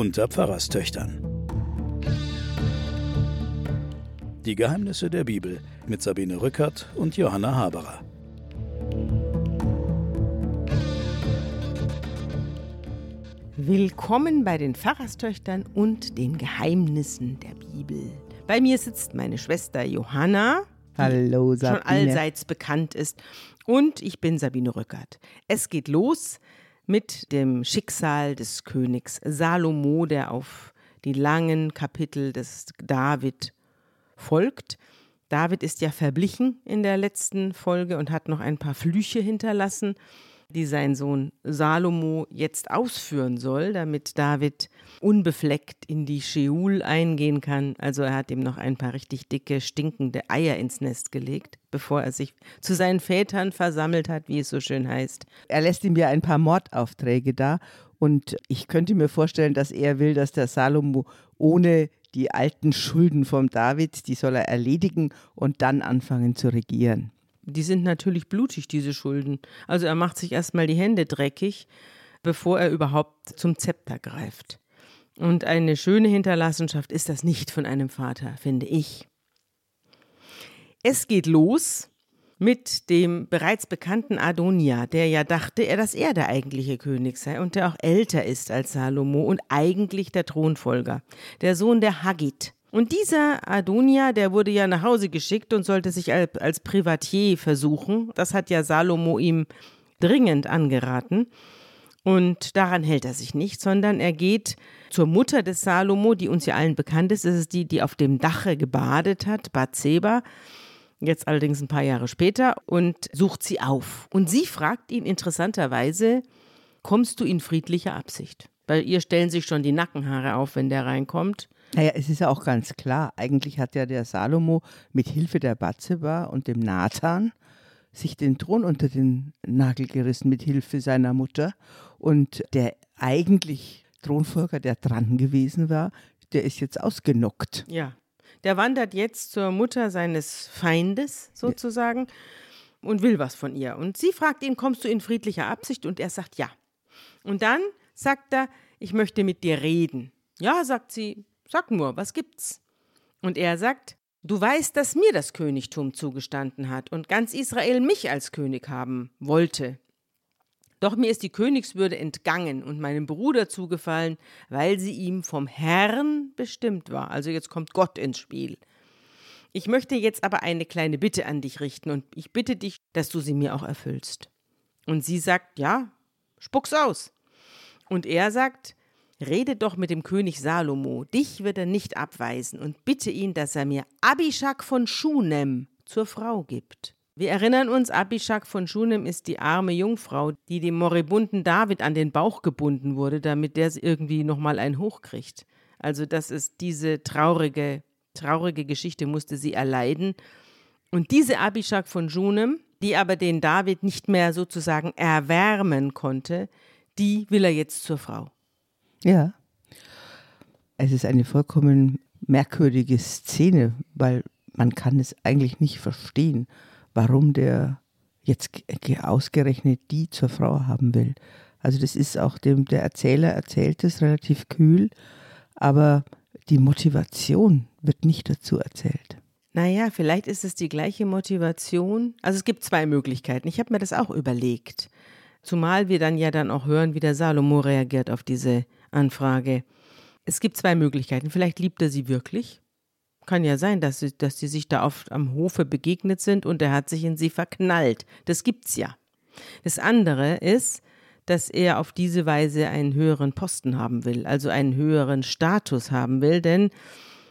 unter Pfarrerstöchtern. Die Geheimnisse der Bibel mit Sabine Rückert und Johanna Haberer. Willkommen bei den Pfarrerstöchtern und den Geheimnissen der Bibel. Bei mir sitzt meine Schwester Johanna. Hallo, Sabine. Schon allseits bekannt ist. Und ich bin Sabine Rückert. Es geht los mit dem Schicksal des Königs Salomo, der auf die langen Kapitel des David folgt. David ist ja verblichen in der letzten Folge und hat noch ein paar Flüche hinterlassen die sein Sohn Salomo jetzt ausführen soll, damit David unbefleckt in die Scheul eingehen kann. Also er hat ihm noch ein paar richtig dicke, stinkende Eier ins Nest gelegt, bevor er sich zu seinen Vätern versammelt hat, wie es so schön heißt. Er lässt ihm ja ein paar Mordaufträge da und ich könnte mir vorstellen, dass er will, dass der Salomo ohne die alten Schulden vom David, die soll er erledigen und dann anfangen zu regieren die sind natürlich blutig, diese Schulden. Also er macht sich erstmal die Hände dreckig, bevor er überhaupt zum Zepter greift. Und eine schöne Hinterlassenschaft ist das nicht von einem Vater, finde ich. Es geht los mit dem bereits bekannten Adonia, der ja dachte, er, dass er der eigentliche König sei und der auch älter ist als Salomo und eigentlich der Thronfolger, der Sohn der Haggit. Und dieser Adonia, der wurde ja nach Hause geschickt und sollte sich als Privatier versuchen. Das hat ja Salomo ihm dringend angeraten. Und daran hält er sich nicht, sondern er geht zur Mutter des Salomo, die uns ja allen bekannt ist. Das ist die, die auf dem Dache gebadet hat, Bathseba. Jetzt allerdings ein paar Jahre später und sucht sie auf. Und sie fragt ihn interessanterweise, kommst du in friedlicher Absicht? Bei ihr stellen sich schon die Nackenhaare auf, wenn der reinkommt. Naja, es ist ja auch ganz klar, eigentlich hat ja der Salomo mit Hilfe der Batzeba und dem Nathan sich den Thron unter den Nagel gerissen mit Hilfe seiner Mutter. Und der eigentlich Thronfolger, der dran gewesen war, der ist jetzt ausgenockt. Ja, der wandert jetzt zur Mutter seines Feindes sozusagen ja. und will was von ihr. Und sie fragt ihn, kommst du in friedlicher Absicht? Und er sagt ja. Und dann sagt er, ich möchte mit dir reden. Ja, sagt sie, Sag nur, was gibt's? Und er sagt, Du weißt, dass mir das Königtum zugestanden hat und ganz Israel mich als König haben wollte. Doch mir ist die Königswürde entgangen und meinem Bruder zugefallen, weil sie ihm vom Herrn bestimmt war. Also jetzt kommt Gott ins Spiel. Ich möchte jetzt aber eine kleine Bitte an dich richten und ich bitte dich, dass du sie mir auch erfüllst. Und sie sagt, ja, spuck's aus. Und er sagt, Rede doch mit dem König Salomo, dich wird er nicht abweisen, und bitte ihn, dass er mir Abishak von Schunem zur Frau gibt. Wir erinnern uns, Abishak von Schunem ist die arme Jungfrau, die dem moribunden David an den Bauch gebunden wurde, damit der irgendwie nochmal einen hochkriegt. Also das ist diese traurige, traurige Geschichte musste sie erleiden. Und diese Abishak von Schunem, die aber den David nicht mehr sozusagen erwärmen konnte, die will er jetzt zur Frau. Ja. Es ist eine vollkommen merkwürdige Szene, weil man kann es eigentlich nicht verstehen, warum der jetzt ausgerechnet die zur Frau haben will. Also das ist auch dem, der Erzähler erzählt es relativ kühl, aber die Motivation wird nicht dazu erzählt. Naja, vielleicht ist es die gleiche Motivation. Also es gibt zwei Möglichkeiten. Ich habe mir das auch überlegt. Zumal wir dann ja dann auch hören, wie der Salomo reagiert auf diese Anfrage. Es gibt zwei Möglichkeiten. Vielleicht liebt er sie wirklich. Kann ja sein, dass sie, dass sie sich da oft am Hofe begegnet sind und er hat sich in sie verknallt. Das gibt's ja. Das andere ist, dass er auf diese Weise einen höheren Posten haben will, also einen höheren Status haben will, denn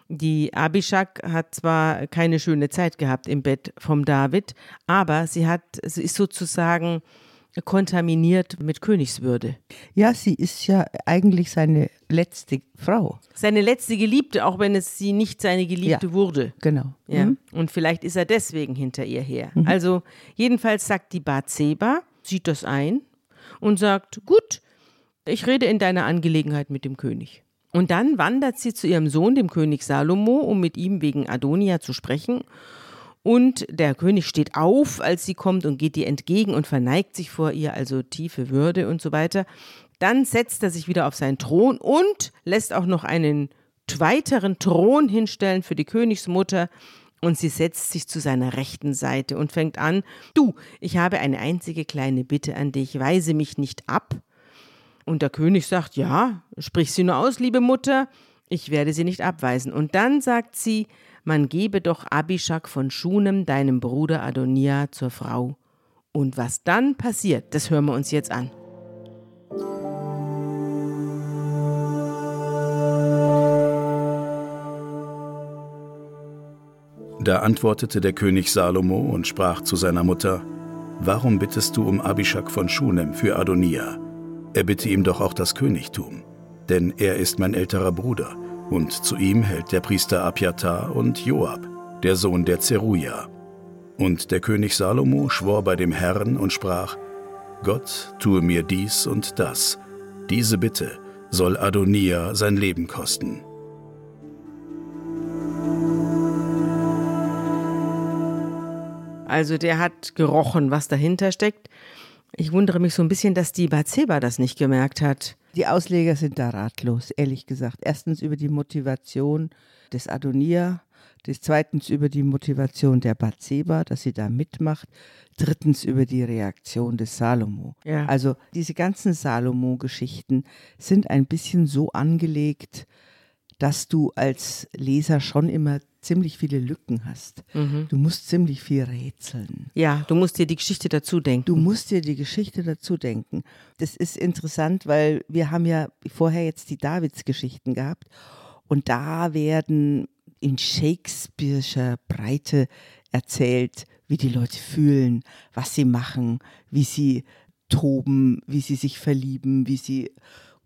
die Abishak hat zwar keine schöne Zeit gehabt im Bett vom David, aber sie hat, sie ist sozusagen kontaminiert mit Königswürde. Ja, sie ist ja eigentlich seine letzte Frau. Seine letzte Geliebte, auch wenn es sie nicht seine Geliebte ja, wurde. Genau. Ja. Mhm. Und vielleicht ist er deswegen hinter ihr her. Mhm. Also jedenfalls sagt die Bathseba, sieht das ein und sagt, gut, ich rede in deiner Angelegenheit mit dem König. Und dann wandert sie zu ihrem Sohn, dem König Salomo, um mit ihm wegen Adonia zu sprechen. Und der König steht auf, als sie kommt und geht ihr entgegen und verneigt sich vor ihr, also tiefe Würde und so weiter. Dann setzt er sich wieder auf seinen Thron und lässt auch noch einen weiteren Thron hinstellen für die Königsmutter. Und sie setzt sich zu seiner rechten Seite und fängt an, du, ich habe eine einzige kleine Bitte an dich, weise mich nicht ab. Und der König sagt, ja, sprich sie nur aus, liebe Mutter, ich werde sie nicht abweisen. Und dann sagt sie, man gebe doch Abishak von Schunem, deinem Bruder Adonia, zur Frau. Und was dann passiert, das hören wir uns jetzt an. Da antwortete der König Salomo und sprach zu seiner Mutter, Warum bittest du um Abishak von Schunem für Adonia? Er bitte ihm doch auch das Königtum, denn er ist mein älterer Bruder, und zu ihm hält der Priester Abjatar und Joab, der Sohn der Zeruja. Und der König Salomo schwor bei dem Herrn und sprach, Gott tue mir dies und das, diese Bitte soll Adonia sein Leben kosten. Also der hat gerochen, was dahinter steckt. Ich wundere mich so ein bisschen, dass die Bathseba das nicht gemerkt hat. Die Ausleger sind da ratlos, ehrlich gesagt. Erstens über die Motivation des Adonia, des zweitens über die Motivation der Bathseba, dass sie da mitmacht, drittens über die Reaktion des Salomo. Ja. Also diese ganzen Salomo-Geschichten sind ein bisschen so angelegt, dass du als Leser schon immer ziemlich viele Lücken hast. Du musst ziemlich viel rätseln. Ja, du musst dir die Geschichte dazu denken. Du musst dir die Geschichte dazu denken. Das ist interessant, weil wir haben ja vorher jetzt die Davids-Geschichten gehabt und da werden in Shakespeare'scher Breite erzählt, wie die Leute fühlen, was sie machen, wie sie toben, wie sie sich verlieben, wie sie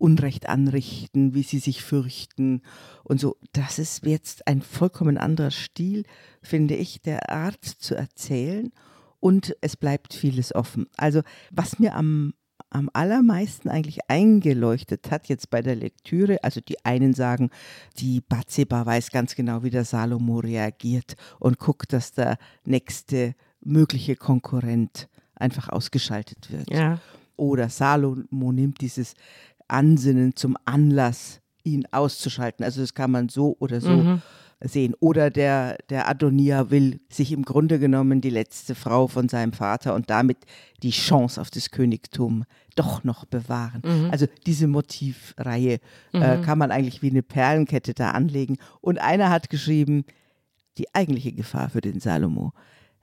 Unrecht anrichten, wie sie sich fürchten und so. Das ist jetzt ein vollkommen anderer Stil, finde ich, der Art zu erzählen und es bleibt vieles offen. Also was mir am, am allermeisten eigentlich eingeleuchtet hat jetzt bei der Lektüre, also die einen sagen, die Bathseba weiß ganz genau, wie der Salomo reagiert und guckt, dass der nächste mögliche Konkurrent einfach ausgeschaltet wird. Ja. Oder Salomo nimmt dieses Ansinnen zum Anlass, ihn auszuschalten. Also das kann man so oder so sehen. Oder der, der Adonia will sich im Grunde genommen die letzte Frau von seinem Vater und damit die Chance auf das Königtum doch noch bewahren. Also diese Motivreihe äh, kann man eigentlich wie eine Perlenkette da anlegen. Und einer hat geschrieben, die eigentliche Gefahr für den Salomo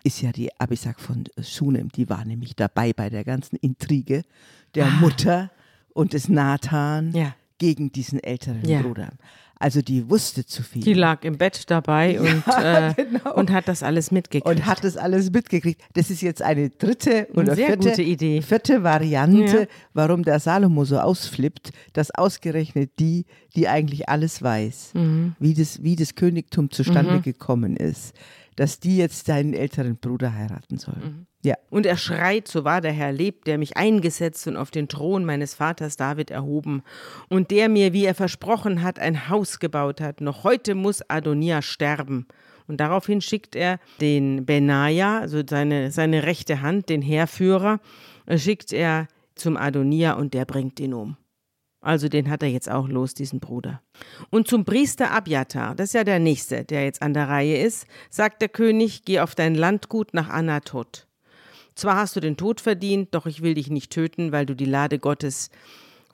ist ja die Abisak von Shunem. Die war nämlich dabei bei der ganzen Intrige der Mutter und des Nathan Ja. gegen diesen älteren Ja. Bruder. Also die wusste zu viel. Die lag im Bett dabei und, äh, genau. und hat das alles mitgekriegt. und hat das alles mitgekriegt. Das ist jetzt eine dritte oder sehr vierte, gute Idee. vierte Variante, Ja. warum der Salomo so ausflippt, dass ausgerechnet die, die eigentlich alles weiß, Mhm. wie, das, wie das Königtum zustande gekommen ist, dass die jetzt seinen älteren Bruder heiraten soll. Mhm. Ja. Und er schreit, so wahr der Herr lebt, der mich eingesetzt und auf den Thron meines Vaters David erhoben und der mir, wie er versprochen hat, ein Haus gebaut hat. Noch heute muss Adonia sterben. Und daraufhin schickt er den Benaja, also seine, seine rechte Hand, den Heerführer, schickt er zum Adonia und der bringt ihn um. Also den hat er jetzt auch los, diesen Bruder. Und zum Priester Abjatar, das ist ja der nächste, der jetzt an der Reihe ist, sagt der König, geh auf dein Landgut nach Anatot. Zwar hast du den Tod verdient, doch ich will dich nicht töten, weil du die Lade Gottes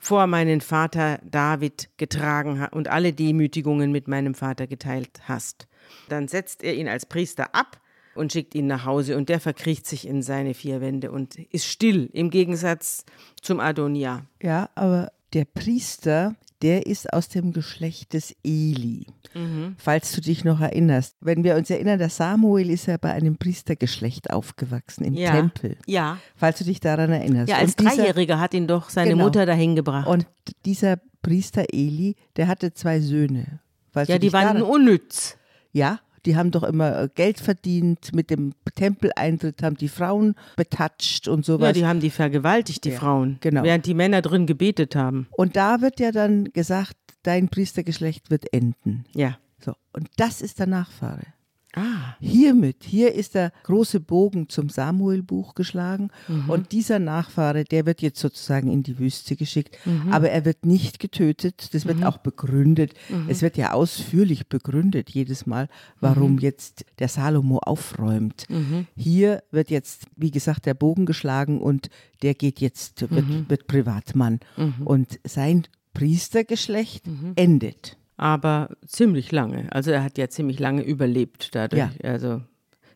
vor meinen Vater David getragen und alle Demütigungen mit meinem Vater geteilt hast. Dann setzt er ihn als Priester ab und schickt ihn nach Hause und der verkriecht sich in seine vier Wände und ist still im Gegensatz zum Adonia. Ja, aber der Priester, der ist aus dem Geschlecht des Eli. Mhm. Falls du dich noch erinnerst. Wenn wir uns erinnern, der Samuel ist ja bei einem Priestergeschlecht aufgewachsen im Ja. Tempel. Ja. Falls du dich daran erinnerst. Ja, als dieser- Dreijähriger hat ihn doch seine Genau. Mutter dahin gebracht. Und dieser Priester Eli, der hatte zwei Söhne. Falls ja, die waren daran- unnütz. Ja, die haben doch immer äh, Geld verdient mit dem Tempeleintritt, haben die Frauen betatscht und sowas. Ja, die haben die vergewaltigt, die Frauen. genau. Während die Männer drin gebetet haben. und da wird ja dann gesagt, dein Priestergeschlecht wird enden. Ja. So, und das ist der Nachfahre. Ah. Hiermit, hier ist der große Bogen zum Samuelbuch geschlagen Mhm. und dieser Nachfahre, der wird jetzt sozusagen in die Wüste geschickt, Mhm. aber er wird nicht getötet, das wird auch begründet. Mhm. Es wird ja ausführlich begründet jedes Mal, warum Mhm. jetzt der Salomo aufräumt. Hier wird jetzt, wie gesagt, der Bogen geschlagen und der geht jetzt, wird, Mhm. wird Privatmann und sein Priestergeschlecht Mhm. endet. Aber ziemlich lange. Also er hat ja ziemlich lange überlebt dadurch. Ja. Also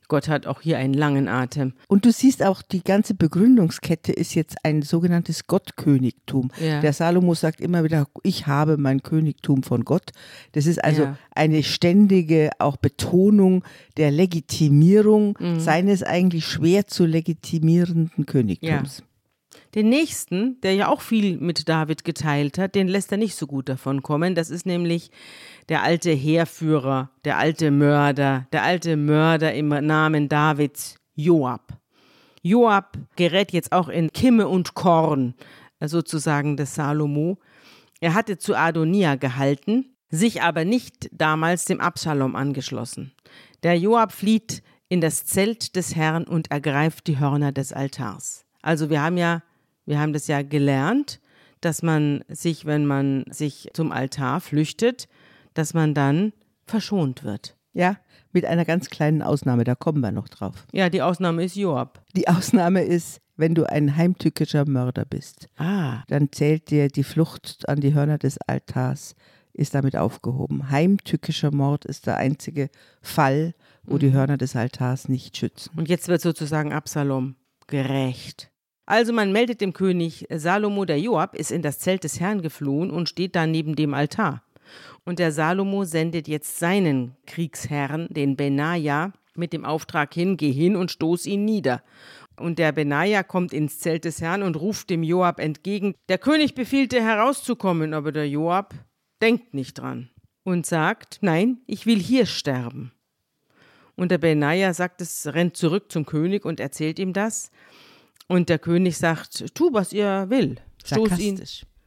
Gott hat auch hier einen langen Atem. Und du siehst auch, die ganze Begründungskette ist jetzt ein sogenanntes Gottkönigtum. Ja. Der Salomo sagt immer wieder, ich habe mein Königtum von Gott. Das ist also Ja. eine ständige auch Betonung der Legitimierung Mhm. seines eigentlich schwer zu legitimierenden Königtums. Den nächsten, der ja auch viel mit David geteilt hat, den lässt er nicht so gut davon kommen. Das ist nämlich der alte Heerführer, der alte Mörder, der alte Mörder im Namen Davids, Joab. Joab gerät jetzt auch in Kimme und Korn, äh, sozusagen des Salomo. Er hatte zu Adonia gehalten, sich aber nicht damals dem Absalom angeschlossen. Der Joab flieht in das Zelt des Herrn und ergreift die Hörner des Altars. Also wir haben ja, wir haben das ja gelernt, dass man sich, wenn man sich zum Altar flüchtet, dass man dann verschont wird. Ja, mit einer ganz kleinen Ausnahme, da kommen wir noch drauf. Ja, die Ausnahme ist Joab. Die Ausnahme ist, wenn du ein heimtückischer Mörder bist. Ah, dann zählt dir die Flucht an die Hörner des Altars, ist damit aufgehoben. Heimtückischer Mord ist der einzige Fall, wo die Hörner des Altars nicht schützen. und jetzt wird sozusagen Absalom gerecht. Also man meldet dem König, Salomo der Joab ist in das Zelt des Herrn geflohen und steht da neben dem Altar. Und der Salomo sendet jetzt seinen Kriegsherrn, den Benaja, mit dem Auftrag hin, geh hin und stoß ihn nieder. Und der Benaja kommt ins Zelt des Herrn und ruft dem Joab entgegen, der König befiehlt dir herauszukommen, aber der Joab denkt nicht dran und sagt, nein, ich will hier sterben. Und der Benaja sagt es, rennt zurück zum König und erzählt ihm das. Und der König sagt, tu, was ihr will. Stoß ihn,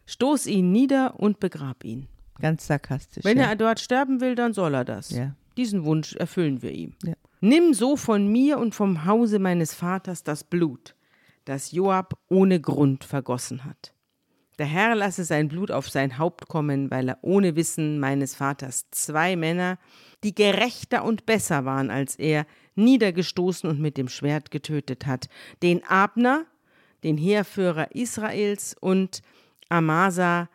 stoß ihn nieder und begrab ihn. Ganz sarkastisch. Wenn ja. er dort sterben will, dann soll er das. Ja. Diesen Wunsch erfüllen wir ihm. Ja. Nimm so von mir und vom Hause meines Vaters das Blut, das Joab ohne Grund vergossen hat. Der Herr lasse sein Blut auf sein Haupt kommen, weil er ohne Wissen meines Vaters zwei Männer, die gerechter und besser waren als er, niedergestoßen und mit dem Schwert getötet hat. Den Abner, den Heerführer Israels und Amasa,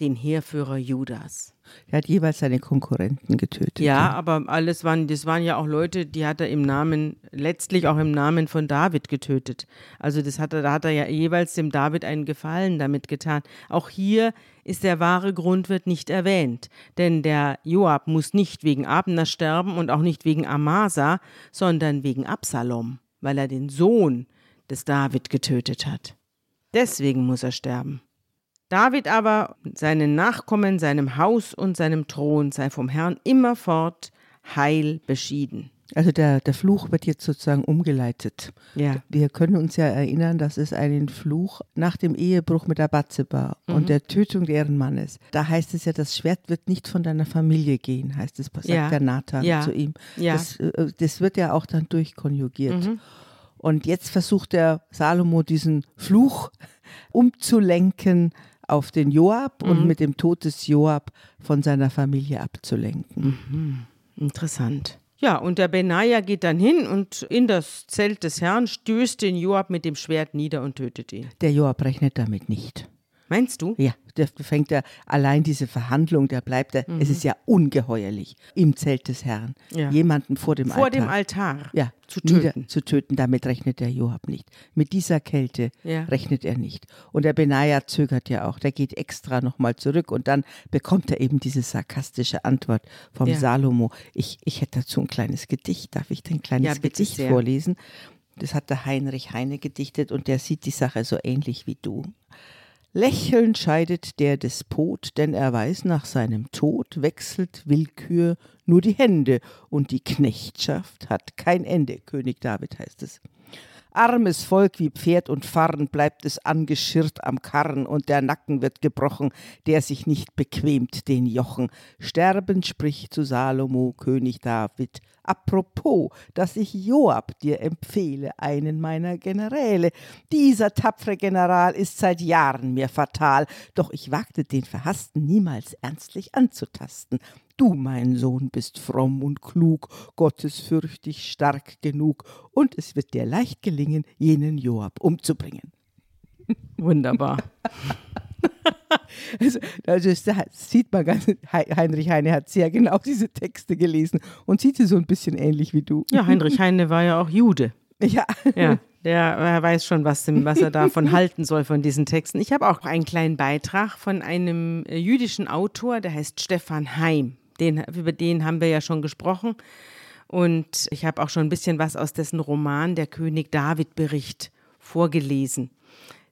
den Heerführer Judas. Er hat jeweils seine Konkurrenten getötet. Ja, aber alles waren, das waren ja auch Leute, die hat er im Namen, letztlich auch im Namen von David getötet. Also das hat er, da hat er ja jeweils dem David einen Gefallen damit getan. Auch hier ist der wahre Grundwirt nicht erwähnt, denn der Joab muss nicht wegen Abner sterben und auch nicht wegen Amasa, sondern wegen Absalom, weil er den Sohn des David getötet hat. Deswegen muss er sterben. David aber, seinen Nachkommen, seinem Haus und seinem Thron sei vom Herrn immerfort heil beschieden. Also der, der Fluch wird jetzt sozusagen umgeleitet. Ja. Wir können uns ja erinnern, dass es einen Fluch nach dem Ehebruch mit Abatzeba Mhm. und der Tötung deren Mannes. Da heißt es ja, das Schwert wird nicht von deiner Familie gehen, heißt es, sagt Ja. der Nathan Ja. zu ihm. Ja. Mhm. Das, äh, das wird ja auch dann durchkonjugiert. Und jetzt versucht der Salomo diesen Fluch umzulenken auf den Joab Mhm. und mit dem Tod des Joab von seiner Familie abzulenken. Mhm. Interessant. Ja, und der Benaja geht dann hin und in das Zelt des Herrn stößt den Joab mit dem Schwert nieder und tötet ihn. Der Joab rechnet damit nicht. Meinst du? Ja, der fängt ja allein diese Verhandlung, der bleibt da, es ist ja ungeheuerlich im Zelt des Herrn. Mhm. Ja. Jemanden vor dem Vor Altar, dem Altar ja, zu nieder- töten. zu töten, damit rechnet der Joab nicht. Mit dieser Kälte Ja. rechnet er nicht. Und der Benaja zögert ja auch, der geht extra nochmal zurück und dann bekommt er eben diese sarkastische Antwort vom Ja. Salomo. Ich, ich hätte dazu ein kleines Gedicht, darf ich denn ein kleines Ja, Gedicht sehr. vorlesen? Das hat der Heinrich Heine gedichtet und der sieht die Sache so ähnlich wie du. Lächelnd scheidet der Despot, denn er weiß, nach seinem Tod wechselt Willkür nur die Hände und die Knechtschaft hat kein Ende. König David heißt es. Armes Volk wie Pferd und Farren bleibt es angeschirrt am Karren und der Nacken wird gebrochen, der sich nicht bequemt den Jochen. Sterbend spricht zu Salomo König David, Apropos, dass ich Joab dir empfehle, einen meiner Generäle. Dieser tapfere General ist seit Jahren mir fatal, doch ich wagte den Verhassten niemals ernstlich anzutasten. Du, mein Sohn, bist fromm und klug, gottesfürchtig stark genug, und es wird dir leicht gelingen, jenen Joab umzubringen. Wunderbar. Also, also sieht man ganz, Heinrich Heine hat sehr genau diese Texte gelesen und sieht sie so ein bisschen ähnlich wie du. Ja, Heinrich Heine war ja auch Jude. Ja. Ja, der er weiß schon, was, was er davon halten soll, von diesen Texten. Ich habe auch einen kleinen Beitrag von einem äh, jüdischen Autor, der heißt Stefan Heim. Den, über den haben wir ja schon gesprochen. Und ich habe auch schon ein bisschen was aus dessen Roman Der König David Bericht vorgelesen.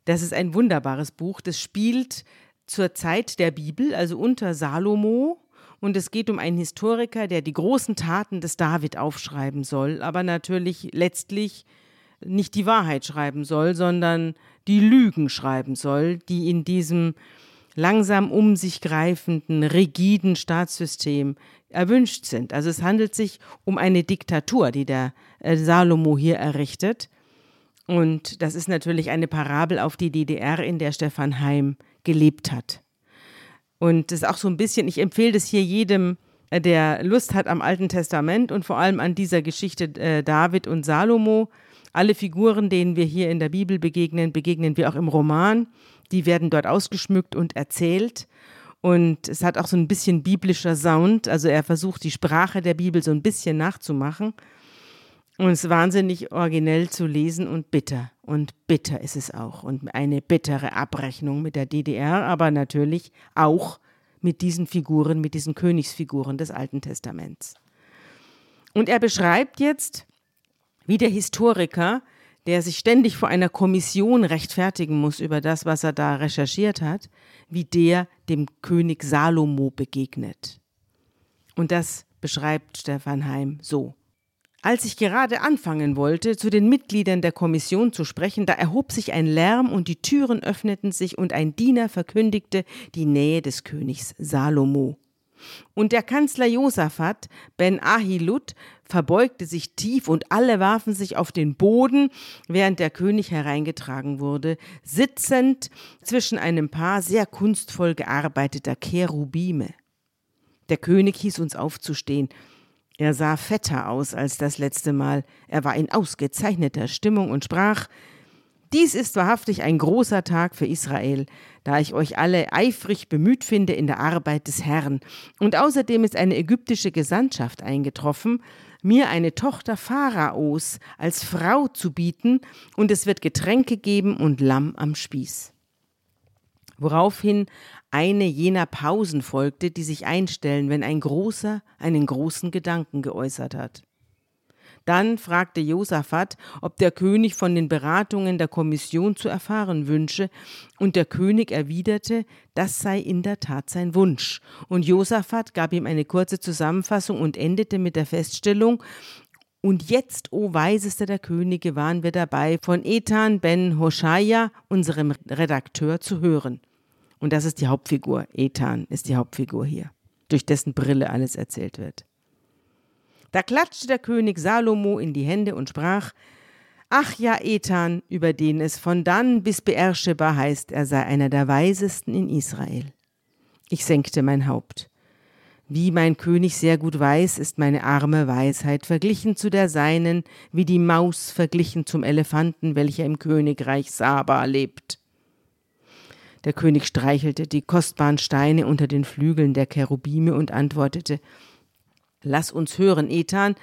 Das ist ein wunderbares Buch. Das spielt zur Zeit der Bibel, also unter Salomo. Und es geht um einen Historiker, der die großen Taten des David aufschreiben soll, aber natürlich letztlich nicht die Wahrheit schreiben soll, sondern die Lügen schreiben soll, die in diesem langsam um sich greifenden, rigiden Staatssystem erwünscht sind. Also es handelt sich um eine Diktatur, die der äh, Salomo hier errichtet. Und das ist natürlich eine Parabel auf die DDR, in der Stefan Heim gelebt hat. Und das ist auch so ein bisschen, ich empfehle das hier jedem, äh, der Lust hat am Alten Testament und vor allem an dieser Geschichte äh, David und Salomo. Alle Figuren, denen wir hier in der Bibel begegnen, begegnen wir auch im Roman. Die werden dort ausgeschmückt und erzählt. Und es hat auch so ein bisschen biblischer Sound. Also er versucht die Sprache der Bibel so ein bisschen nachzumachen. Und es ist wahnsinnig originell zu lesen und bitter. Und bitter ist es auch. Und eine bittere Abrechnung mit der DDR, aber natürlich auch mit diesen Figuren, mit diesen Königsfiguren des Alten Testaments. Und er beschreibt jetzt, wie der Historiker, der sich ständig vor einer Kommission rechtfertigen muss über das, was er da recherchiert hat, wie der dem König Salomo begegnet. Und das beschreibt Stefan Heim so. Als ich gerade anfangen wollte, zu den Mitgliedern der Kommission zu sprechen, da erhob sich ein Lärm und die Türen öffneten sich und ein Diener verkündigte die Nähe des Königs Salomo. Und der Kanzler Josaphat Ben Ahilud verbeugte sich tief und alle warfen sich auf den Boden, während der König hereingetragen wurde, sitzend zwischen einem Paar sehr kunstvoll gearbeiteter Cherubime. Der König hieß uns aufzustehen. Er sah fetter aus als das letzte Mal. Er war in ausgezeichneter Stimmung und sprach, dies ist wahrhaftig ein großer Tag für Israel, da ich euch alle eifrig bemüht finde in der Arbeit des Herrn. Und außerdem ist eine ägyptische Gesandtschaft eingetroffen, mir eine Tochter Pharaos als Frau zu bieten, und es wird Getränke geben und Lamm am Spieß. Woraufhin eine jener Pausen folgte, die sich einstellen, wenn ein Großer einen großen Gedanken geäußert hat. Dann fragte Josaphat, ob der König von den Beratungen der Kommission zu erfahren wünsche, und der König erwiderte, das sei in der Tat sein Wunsch. Und Josaphat gab ihm eine kurze Zusammenfassung und endete mit der Feststellung, und jetzt, o weisester der Könige, waren wir dabei, von Ethan ben Hoshaya, unserem Redakteur, zu hören. Und das ist die Hauptfigur. Ethan ist die Hauptfigur hier, durch dessen Brille alles erzählt wird. Da klatschte der König Salomo in die Hände und sprach, Ach ja, Ethan, über den es von dann bis Beersheba heißt, er sei einer der Weisesten in Israel. Ich senkte mein Haupt. Wie mein König sehr gut weiß, ist meine arme Weisheit verglichen zu der seinen, wie die Maus verglichen zum Elefanten, welcher im Königreich Saba lebt. Der König streichelte die kostbaren Steine unter den Flügeln der Cherubime und antwortete Lass uns hören, Ethan,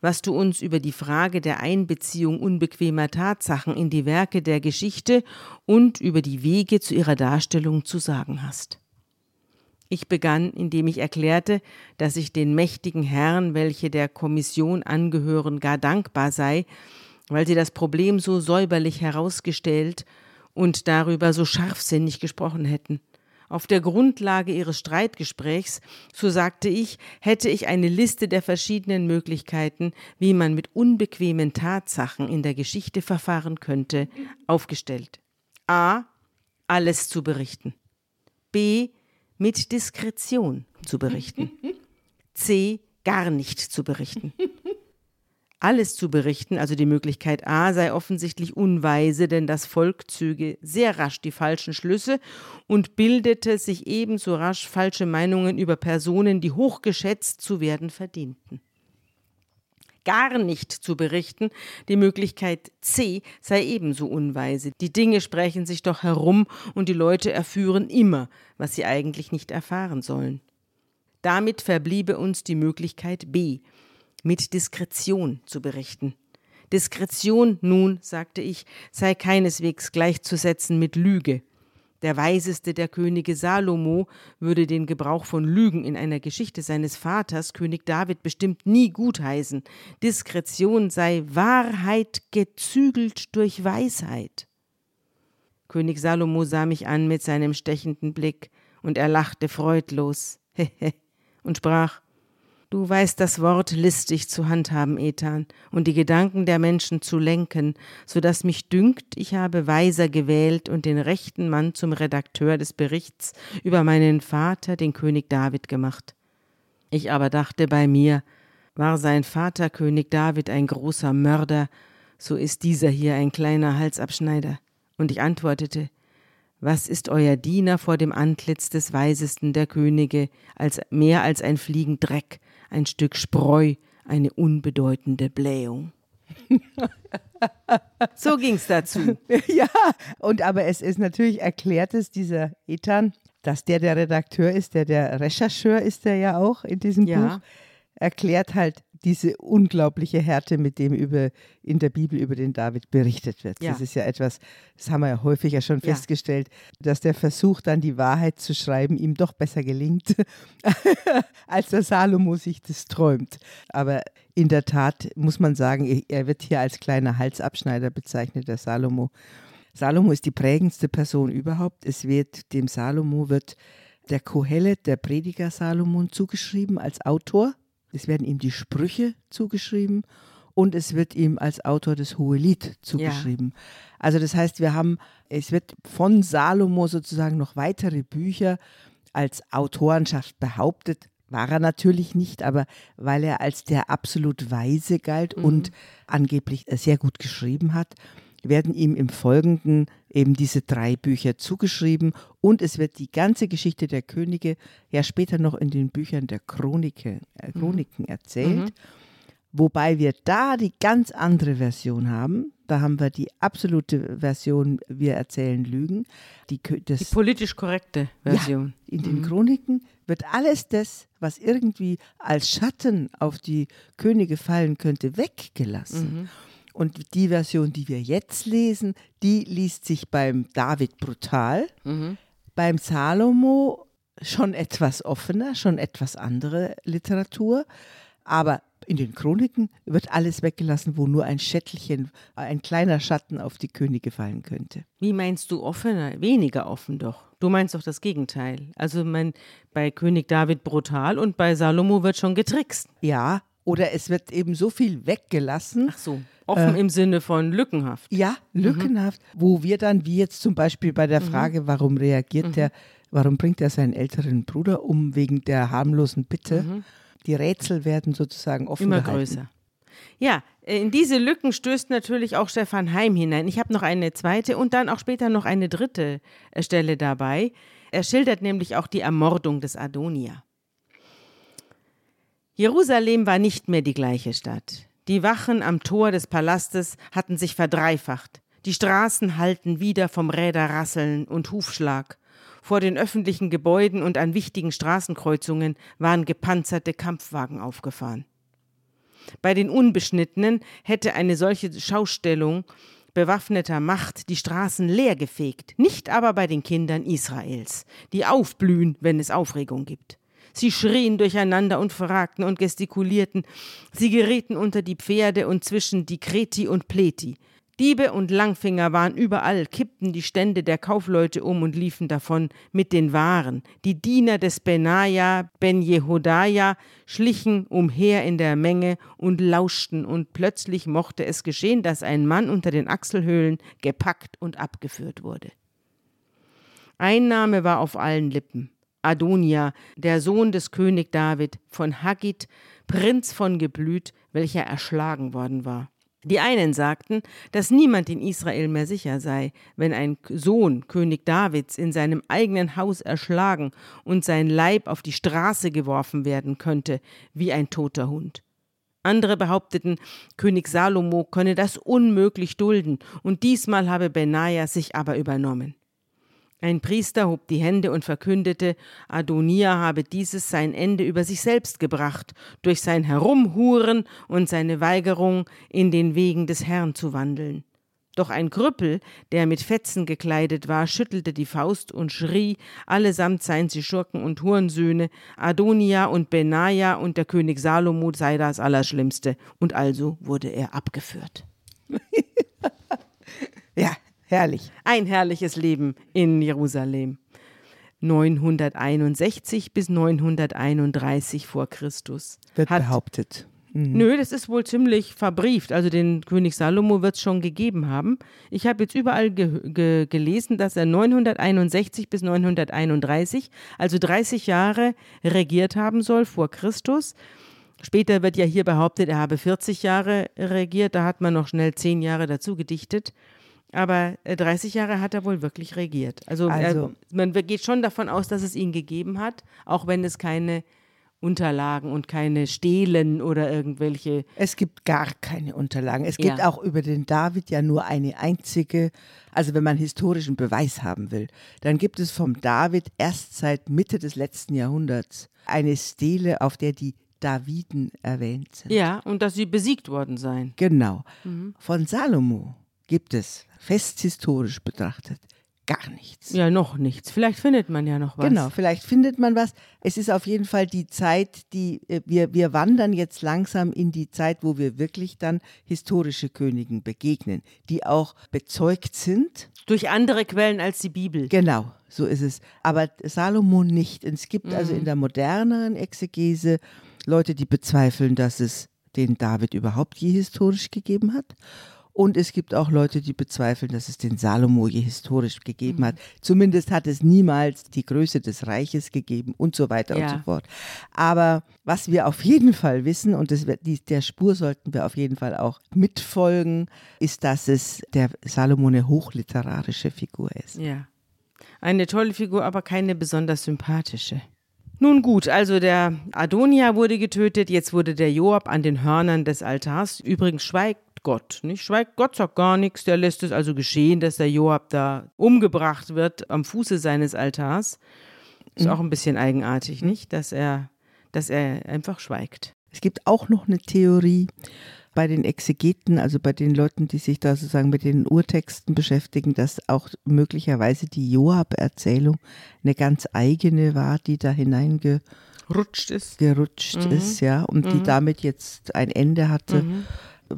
was du uns über die Frage der Einbeziehung unbequemer Tatsachen in die Werke der Geschichte und über die Wege zu ihrer Darstellung zu sagen hast. Ich begann, indem ich erklärte, dass ich den mächtigen Herren, welche der Kommission angehören, gar dankbar sei, weil sie das Problem so säuberlich herausgestellt und darüber so scharfsinnig gesprochen hätten. Auf der Grundlage ihres Streitgesprächs, so sagte ich, hätte ich eine Liste der verschiedenen Möglichkeiten, wie man mit unbequemen Tatsachen in der Geschichte verfahren könnte, aufgestellt. A. Alles zu berichten. B. Mit Diskretion zu berichten. C. Gar nicht zu berichten. alles zu berichten, also die Möglichkeit A, sei offensichtlich unweise, denn das Volk zöge sehr rasch die falschen Schlüsse und bildete sich ebenso rasch falsche Meinungen über Personen, die hochgeschätzt zu werden verdienten gar nicht zu berichten. Die Möglichkeit C sei ebenso unweise. Die Dinge sprechen sich doch herum und die Leute erführen immer, was sie eigentlich nicht erfahren sollen. Damit verbliebe uns die Möglichkeit B, mit Diskretion zu berichten. Diskretion nun, sagte ich, sei keineswegs gleichzusetzen mit Lüge. Der weiseste der Könige Salomo würde den Gebrauch von Lügen in einer Geschichte seines Vaters, König David, bestimmt nie gutheißen. Diskretion sei Wahrheit gezügelt durch Weisheit. König Salomo sah mich an mit seinem stechenden Blick, und er lachte freudlos und sprach Du weißt das Wort listig zu handhaben, Ethan, und die Gedanken der Menschen zu lenken, so dass mich dünkt, ich habe weiser gewählt und den rechten Mann zum Redakteur des Berichts über meinen Vater, den König David, gemacht. Ich aber dachte bei mir, war sein Vater König David ein großer Mörder, so ist dieser hier ein kleiner Halsabschneider. Und ich antwortete, was ist euer Diener vor dem Antlitz des Weisesten der Könige, als mehr als ein Fliegen Dreck, ein Stück Spreu, eine unbedeutende Blähung. so ging's dazu. Ja, und aber es ist natürlich erklärt es dieser Ethan, dass der der Redakteur ist, der der Rechercheur ist der ja auch in diesem ja. Buch, erklärt halt diese unglaubliche Härte, mit dem über, in der Bibel über den David berichtet wird. Ja. Das ist ja etwas, das haben wir ja häufiger schon ja. festgestellt, dass der Versuch, dann die Wahrheit zu schreiben, ihm doch besser gelingt, als der Salomo sich das träumt. Aber in der Tat muss man sagen, er wird hier als kleiner Halsabschneider bezeichnet, der Salomo. Salomo ist die prägendste Person überhaupt. Es wird dem Salomo wird der Kohelet, der Prediger Salomon, zugeschrieben als Autor. Es werden ihm die Sprüche zugeschrieben und es wird ihm als Autor des Hohelied zugeschrieben. Ja. Also das heißt, wir haben, es wird von Salomo sozusagen noch weitere Bücher als Autorenschaft behauptet. War er natürlich nicht, aber weil er als der absolut Weise galt mhm. und angeblich sehr gut geschrieben hat, werden ihm im Folgenden eben diese drei Bücher zugeschrieben und es wird die ganze Geschichte der Könige ja später noch in den Büchern der Chronike, äh, mhm. Chroniken erzählt. Mhm. Wobei wir da die ganz andere Version haben. Da haben wir die absolute Version, wir erzählen Lügen. Die, das, die politisch korrekte Version. Ja, in den mhm. Chroniken wird alles das, was irgendwie als Schatten auf die Könige fallen könnte, weggelassen. Mhm. Und die Version, die wir jetzt lesen, die liest sich beim David brutal, mhm. beim Salomo schon etwas offener, schon etwas andere Literatur. Aber in den Chroniken wird alles weggelassen, wo nur ein Schättelchen, ein kleiner Schatten auf die Könige fallen könnte. Wie meinst du offener? Weniger offen doch. Du meinst doch das Gegenteil. Also mein, bei König David brutal und bei Salomo wird schon getrickst. Ja, oder es wird eben so viel weggelassen. Ach so. Offen äh, im Sinne von lückenhaft. Ja, mhm. lückenhaft, mhm. wo wir dann, wie jetzt zum Beispiel bei der mhm. Frage, warum reagiert mhm. der, warum bringt er seinen älteren Bruder um wegen der harmlosen Bitte, mhm. die Rätsel werden sozusagen offen Immer gehalten. größer. Ja, in diese Lücken stößt natürlich auch Stefan Heim hinein. Ich habe noch eine zweite und dann auch später noch eine dritte äh, Stelle dabei. Er schildert nämlich auch die Ermordung des Adonia. Jerusalem war nicht mehr die gleiche Stadt. Die Wachen am Tor des Palastes hatten sich verdreifacht. Die Straßen hallten wieder vom Räderrasseln und Hufschlag. Vor den öffentlichen Gebäuden und an wichtigen Straßenkreuzungen waren gepanzerte Kampfwagen aufgefahren. Bei den Unbeschnittenen hätte eine solche Schaustellung bewaffneter Macht die Straßen leergefegt, nicht aber bei den Kindern Israels, die aufblühen, wenn es Aufregung gibt. Sie schrien durcheinander und fragten und gestikulierten. Sie gerieten unter die Pferde und zwischen die Kreti und Pleti. Diebe und Langfinger waren überall, kippten die Stände der Kaufleute um und liefen davon mit den Waren. Die Diener des Benaja, Ben Jehodaja, schlichen umher in der Menge und lauschten, und plötzlich mochte es geschehen, dass ein Mann unter den Achselhöhlen gepackt und abgeführt wurde. Einnahme war auf allen Lippen. Adonia, der Sohn des König David, von Haggit, Prinz von Geblüt, welcher erschlagen worden war. Die einen sagten, dass niemand in Israel mehr sicher sei, wenn ein Sohn König Davids in seinem eigenen Haus erschlagen und sein Leib auf die Straße geworfen werden könnte, wie ein toter Hund. Andere behaupteten, König Salomo könne das unmöglich dulden, und diesmal habe Benaja sich aber übernommen. Ein Priester hob die Hände und verkündete, Adonia habe dieses sein Ende über sich selbst gebracht, durch sein Herumhuren und seine Weigerung, in den Wegen des Herrn zu wandeln. Doch ein Krüppel, der mit Fetzen gekleidet war, schüttelte die Faust und schrie, allesamt seien sie Schurken und Hurensöhne, Adonia und Benaja und der König Salomo sei das Allerschlimmste, und also wurde er abgeführt. ja, Herrlich. Ein herrliches Leben in Jerusalem. 961 bis 931 vor Christus. Wird hat, behauptet. Mhm. Nö, das ist wohl ziemlich verbrieft. Also den König Salomo wird es schon gegeben haben. Ich habe jetzt überall ge ge gelesen, dass er 961 bis 931, also 30 Jahre regiert haben soll vor Christus. Später wird ja hier behauptet, er habe 40 Jahre regiert. Da hat man noch schnell 10 Jahre dazu gedichtet. Aber 30 äh, Jahre hat er wohl wirklich regiert. Also, also er, man geht schon davon aus, dass es ihn gegeben hat, auch wenn es keine Unterlagen und keine Stelen oder irgendwelche. Es gibt gar keine Unterlagen. Es gibt ja. auch über den David ja nur eine einzige, also wenn man historischen Beweis haben will, dann gibt es vom David erst seit Mitte des letzten Jahrhunderts eine Stele, auf der die Daviden erwähnt sind. Ja, und dass sie besiegt worden seien. Genau. Mhm. Von Salomo gibt es fest historisch betrachtet gar nichts. Ja, noch nichts. Vielleicht findet man ja noch was. Genau, vielleicht findet man was. Es ist auf jeden Fall die Zeit, die äh, wir, wir wandern jetzt langsam in die Zeit, wo wir wirklich dann historische Königen begegnen, die auch bezeugt sind. Durch andere Quellen als die Bibel. Genau, so ist es. Aber Salomon nicht. Es gibt mhm. also in der moderneren Exegese Leute, die bezweifeln, dass es den David überhaupt je historisch gegeben hat. Und es gibt auch Leute, die bezweifeln, dass es den Salomo je historisch gegeben mhm. hat. Zumindest hat es niemals die Größe des Reiches gegeben und so weiter ja. und so fort. Aber was wir auf jeden Fall wissen, und das, die, der Spur sollten wir auf jeden Fall auch mitfolgen, ist, dass es der Salomo eine hochliterarische Figur ist. Ja. Eine tolle Figur, aber keine besonders sympathische. Nun gut, also der Adonia wurde getötet, jetzt wurde der Joab an den Hörnern des Altars. Übrigens schweigt Gott. Nicht? Schweigt Gott sagt gar nichts, der lässt es also geschehen, dass der Joab da umgebracht wird am Fuße seines Altars. Ist mhm. auch ein bisschen eigenartig, nicht? Dass er, dass er einfach schweigt. Es gibt auch noch eine Theorie bei den Exegeten, also bei den Leuten, die sich da sozusagen mit den Urtexten beschäftigen, dass auch möglicherweise die Joab-Erzählung eine ganz eigene war, die da hineingerutscht ist. Gerutscht mhm. ist, ja, und mhm. die damit jetzt ein Ende hatte. Mhm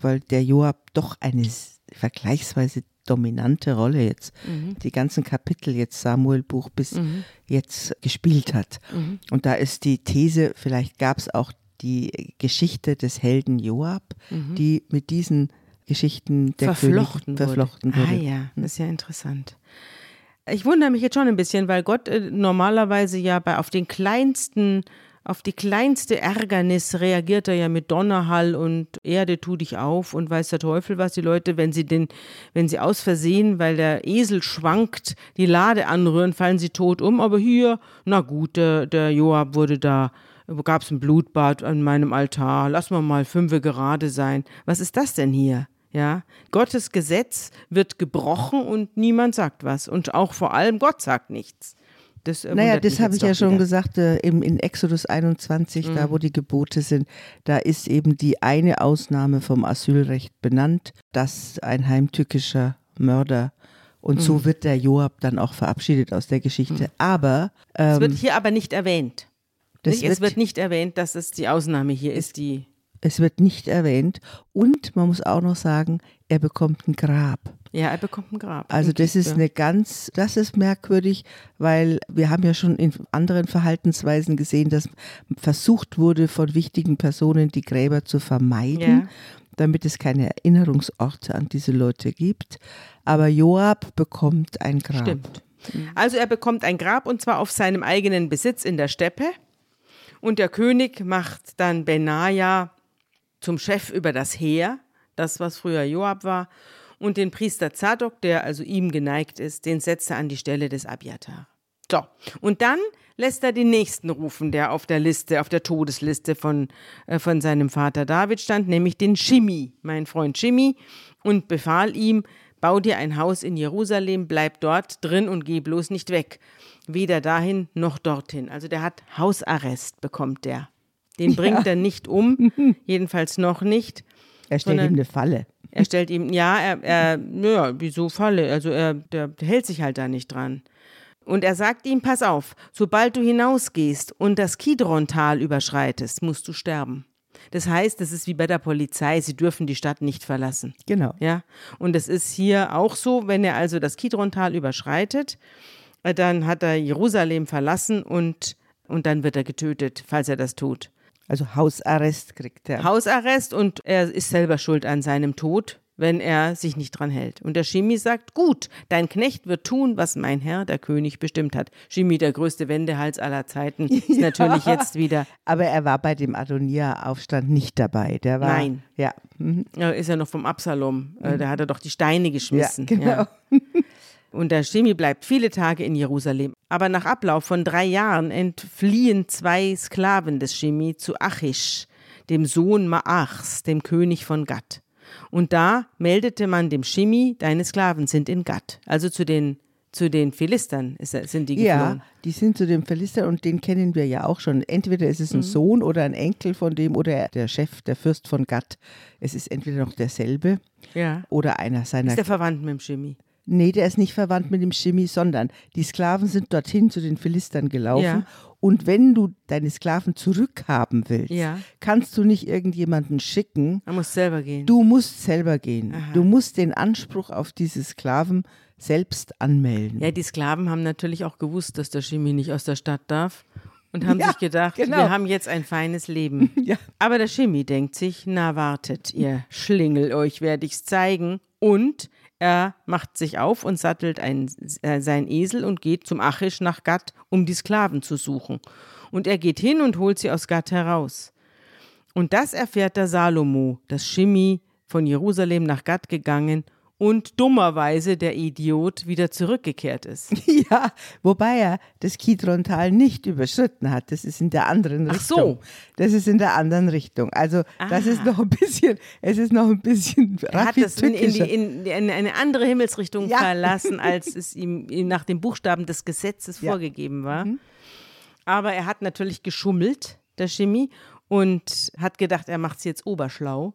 weil der Joab doch eine vergleichsweise dominante Rolle jetzt, mhm. die ganzen Kapitel jetzt Samuel-Buch bis mhm. jetzt gespielt hat. Mhm. Und da ist die These, vielleicht gab es auch die Geschichte des Helden Joab, mhm. die mit diesen Geschichten der verflochten, König verflochten wurde. Ah ja, das ist ja interessant. Ich wundere mich jetzt schon ein bisschen, weil Gott äh, normalerweise ja bei auf den kleinsten auf die kleinste Ärgernis reagiert er ja mit Donnerhall und Erde tu dich auf und weiß der Teufel was. Die Leute, wenn sie den, wenn sie aus Versehen, weil der Esel schwankt, die Lade anrühren, fallen sie tot um. Aber hier, na gut, der, der Joab wurde da, gab es ein Blutbad an meinem Altar. Lass mal mal fünfe gerade sein. Was ist das denn hier? Ja, Gottes Gesetz wird gebrochen und niemand sagt was. Und auch vor allem Gott sagt nichts. Das naja, das habe ich ja schon wieder. gesagt, äh, im, in Exodus 21, mhm. da wo die Gebote sind, da ist eben die eine Ausnahme vom Asylrecht benannt, dass ein heimtückischer Mörder und mhm. so wird der Joab dann auch verabschiedet aus der Geschichte. Mhm. Aber ähm, es wird ähm, hier aber nicht erwähnt. Nicht? Wird, es wird nicht erwähnt, dass es die Ausnahme hier ist, die. Es wird nicht erwähnt. Und man muss auch noch sagen, er bekommt ein Grab. Ja, er bekommt ein Grab. Also das ist eine ganz, das ist merkwürdig, weil wir haben ja schon in anderen Verhaltensweisen gesehen, dass versucht wurde, von wichtigen Personen die Gräber zu vermeiden. Ja. damit es keine Erinnerungsorte an diese Leute gibt. Aber Joab bekommt ein Grab. Stimmt. Also er bekommt ein Grab und zwar auf seinem eigenen Besitz in der Steppe. Und der König macht dann Benaja zum Chef über das Heer, das was früher Joab war. Und den Priester Zadok, der also ihm geneigt ist, den setzt er an die Stelle des Abiatar. So, und dann lässt er den nächsten rufen, der auf der Liste, auf der Todesliste von, äh, von seinem Vater David stand, nämlich den Shimi, mein Freund Shimi, und befahl ihm, bau dir ein Haus in Jerusalem, bleib dort drin und geh bloß nicht weg. Weder dahin noch dorthin. Also der hat Hausarrest, bekommt der. Den bringt ja. er nicht um, jedenfalls noch nicht. Er stellt ihm eine Falle. Er stellt ihm, ja, er, er ja, wieso Falle? Also er, der hält sich halt da nicht dran. Und er sagt ihm, pass auf, sobald du hinausgehst und das Kidron-Tal überschreitest, musst du sterben. Das heißt, das ist wie bei der Polizei, sie dürfen die Stadt nicht verlassen. Genau. Ja. Und es ist hier auch so, wenn er also das Kidron-Tal überschreitet, äh, dann hat er Jerusalem verlassen und, und dann wird er getötet, falls er das tut. Also Hausarrest kriegt er. Hausarrest und er ist selber schuld an seinem Tod, wenn er sich nicht dran hält. Und der Shimi sagt, gut, dein Knecht wird tun, was mein Herr, der König, bestimmt hat. Shimi, der größte Wendehals aller Zeiten, ist ja, natürlich jetzt wieder. Aber er war bei dem Adonia-Aufstand nicht dabei. Der war, Nein. Ja. Mhm. Ist ja noch vom Absalom. Äh, mhm. Da hat er doch die Steine geschmissen. Ja, genau. Ja. Und der Shimi bleibt viele Tage in Jerusalem. Aber nach Ablauf von drei Jahren entfliehen zwei Sklaven des Shimi zu Achish, dem Sohn Maachs, dem König von Gad. Und da meldete man dem Shimi, deine Sklaven sind in Gad. Also zu den zu den Philistern sind die geflohen. Ja, die sind zu den Philistern und den kennen wir ja auch schon. Entweder ist es ein mhm. Sohn oder ein Enkel von dem oder der Chef, der Fürst von Gad. Es ist entweder noch derselbe ja. oder einer seiner. Ist der verwandt mit dem Shimi? Nee, der ist nicht verwandt mit dem Shimi, sondern die Sklaven sind dorthin zu den Philistern gelaufen. Ja. Und wenn du deine Sklaven zurückhaben willst, ja. kannst du nicht irgendjemanden schicken. Du musst selber gehen. Du musst selber gehen. Aha. Du musst den Anspruch auf diese Sklaven selbst anmelden. Ja, die Sklaven haben natürlich auch gewusst, dass der Shimi nicht aus der Stadt darf und haben ja, sich gedacht, genau. wir haben jetzt ein feines Leben. ja. Aber der Shimi denkt sich, na wartet, ihr Schlingel, euch werde ich's zeigen. Und er macht sich auf und sattelt ein, äh, sein Esel und geht zum Achish nach Gad, um die Sklaven zu suchen. Und er geht hin und holt sie aus Gad heraus. Und das erfährt der Salomo, dass Shimi von Jerusalem nach Gad gegangen und dummerweise der Idiot wieder zurückgekehrt ist. Ja, wobei er das Kidron-Tal nicht überschritten hat. Das ist in der anderen Richtung. Ach so. Das ist in der anderen Richtung. Also Aha. das ist noch ein bisschen, es ist noch ein bisschen Er hat das in, in, die, in, in eine andere Himmelsrichtung ja. verlassen, als es ihm nach den Buchstaben des Gesetzes ja. vorgegeben war. Mhm. Aber er hat natürlich geschummelt, der Chemie, und hat gedacht, er macht es jetzt oberschlau.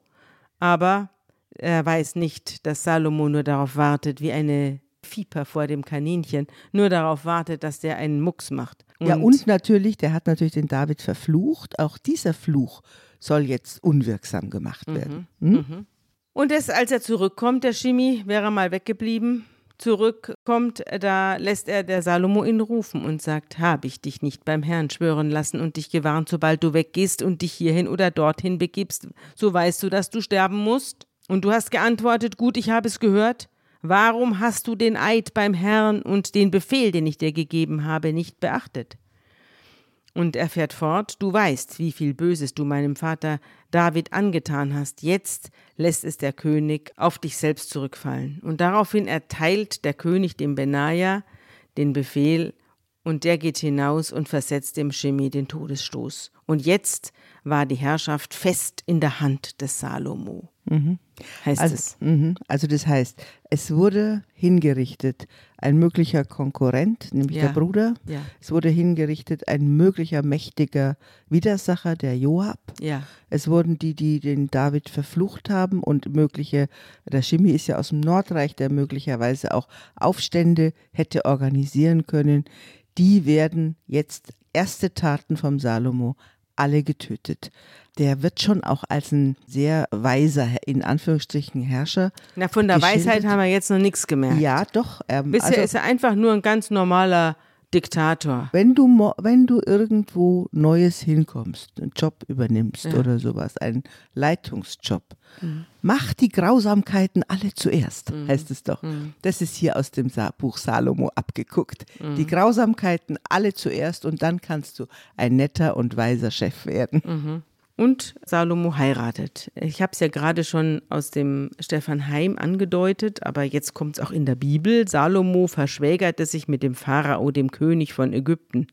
Aber er weiß nicht, dass Salomo nur darauf wartet, wie eine Viper vor dem Kaninchen, nur darauf wartet, dass der einen Mucks macht. Und ja, und natürlich, der hat natürlich den David verflucht. Auch dieser Fluch soll jetzt unwirksam gemacht mhm, werden. Mhm. Hm? Und es, als er zurückkommt, der Shimi, wäre er mal weggeblieben, zurückkommt, da lässt er der Salomo ihn rufen und sagt, habe ich dich nicht beim Herrn schwören lassen und dich gewarnt, sobald du weggehst und dich hierhin oder dorthin begibst, so weißt du, dass du sterben musst? Und du hast geantwortet, gut, ich habe es gehört. Warum hast du den Eid beim Herrn und den Befehl, den ich dir gegeben habe, nicht beachtet? Und er fährt fort, du weißt, wie viel Böses du meinem Vater David angetan hast. Jetzt lässt es der König auf dich selbst zurückfallen. Und daraufhin erteilt der König dem Benaja den Befehl, und der geht hinaus und versetzt dem Shimi den Todesstoß. Und jetzt war die Herrschaft fest in der Hand des Salomo. Mhm. Heißt also, es. Mh, also das heißt, es wurde hingerichtet ein möglicher Konkurrent, nämlich ja. der Bruder. Ja. Es wurde hingerichtet ein möglicher mächtiger Widersacher, der Joab. Ja. Es wurden die, die den David verflucht haben und mögliche, der Shimi ist ja aus dem Nordreich, der möglicherweise auch Aufstände hätte organisieren können. Die werden jetzt erste Taten vom Salomo alle getötet. Der wird schon auch als ein sehr weiser, in Anführungsstrichen, Herrscher. Na, von der Weisheit haben wir jetzt noch nichts gemerkt. Ja, doch. Ähm, Bisher also, ist er einfach nur ein ganz normaler Diktator. Wenn du, wenn du irgendwo Neues hinkommst, einen Job übernimmst ja. oder sowas, einen Leitungsjob, mhm. mach die Grausamkeiten alle zuerst, mhm. heißt es doch. Mhm. Das ist hier aus dem Buch Salomo abgeguckt. Mhm. Die Grausamkeiten alle zuerst und dann kannst du ein netter und weiser Chef werden. Und Salomo heiratet. Ich habe es ja gerade schon aus dem Stefan Heim angedeutet, aber jetzt kommt es auch in der Bibel. Salomo verschwägerte sich mit dem Pharao, dem König von Ägypten.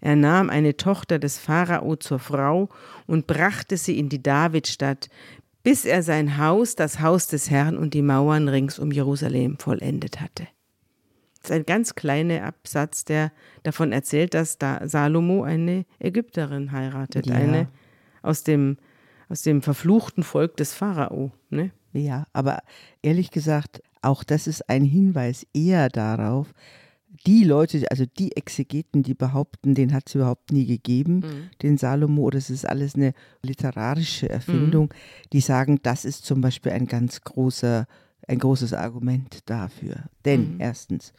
Er nahm eine Tochter des Pharao zur Frau und brachte sie in die Davidstadt, bis er sein Haus, das Haus des Herrn und die Mauern rings um Jerusalem vollendet hatte. Das ist ein ganz kleiner Absatz, der davon erzählt, dass da Salomo eine Ägypterin heiratet, ja. eine aus dem, aus dem verfluchten Volk des Pharao. Ne? Ja, aber ehrlich gesagt, auch das ist ein Hinweis eher darauf, die Leute, also die Exegeten, die behaupten, den hat es überhaupt nie gegeben, mhm. den Salomo, oder es ist alles eine literarische Erfindung, mhm. die sagen, das ist zum Beispiel ein ganz großer, ein großes Argument dafür. Denn mhm. erstens,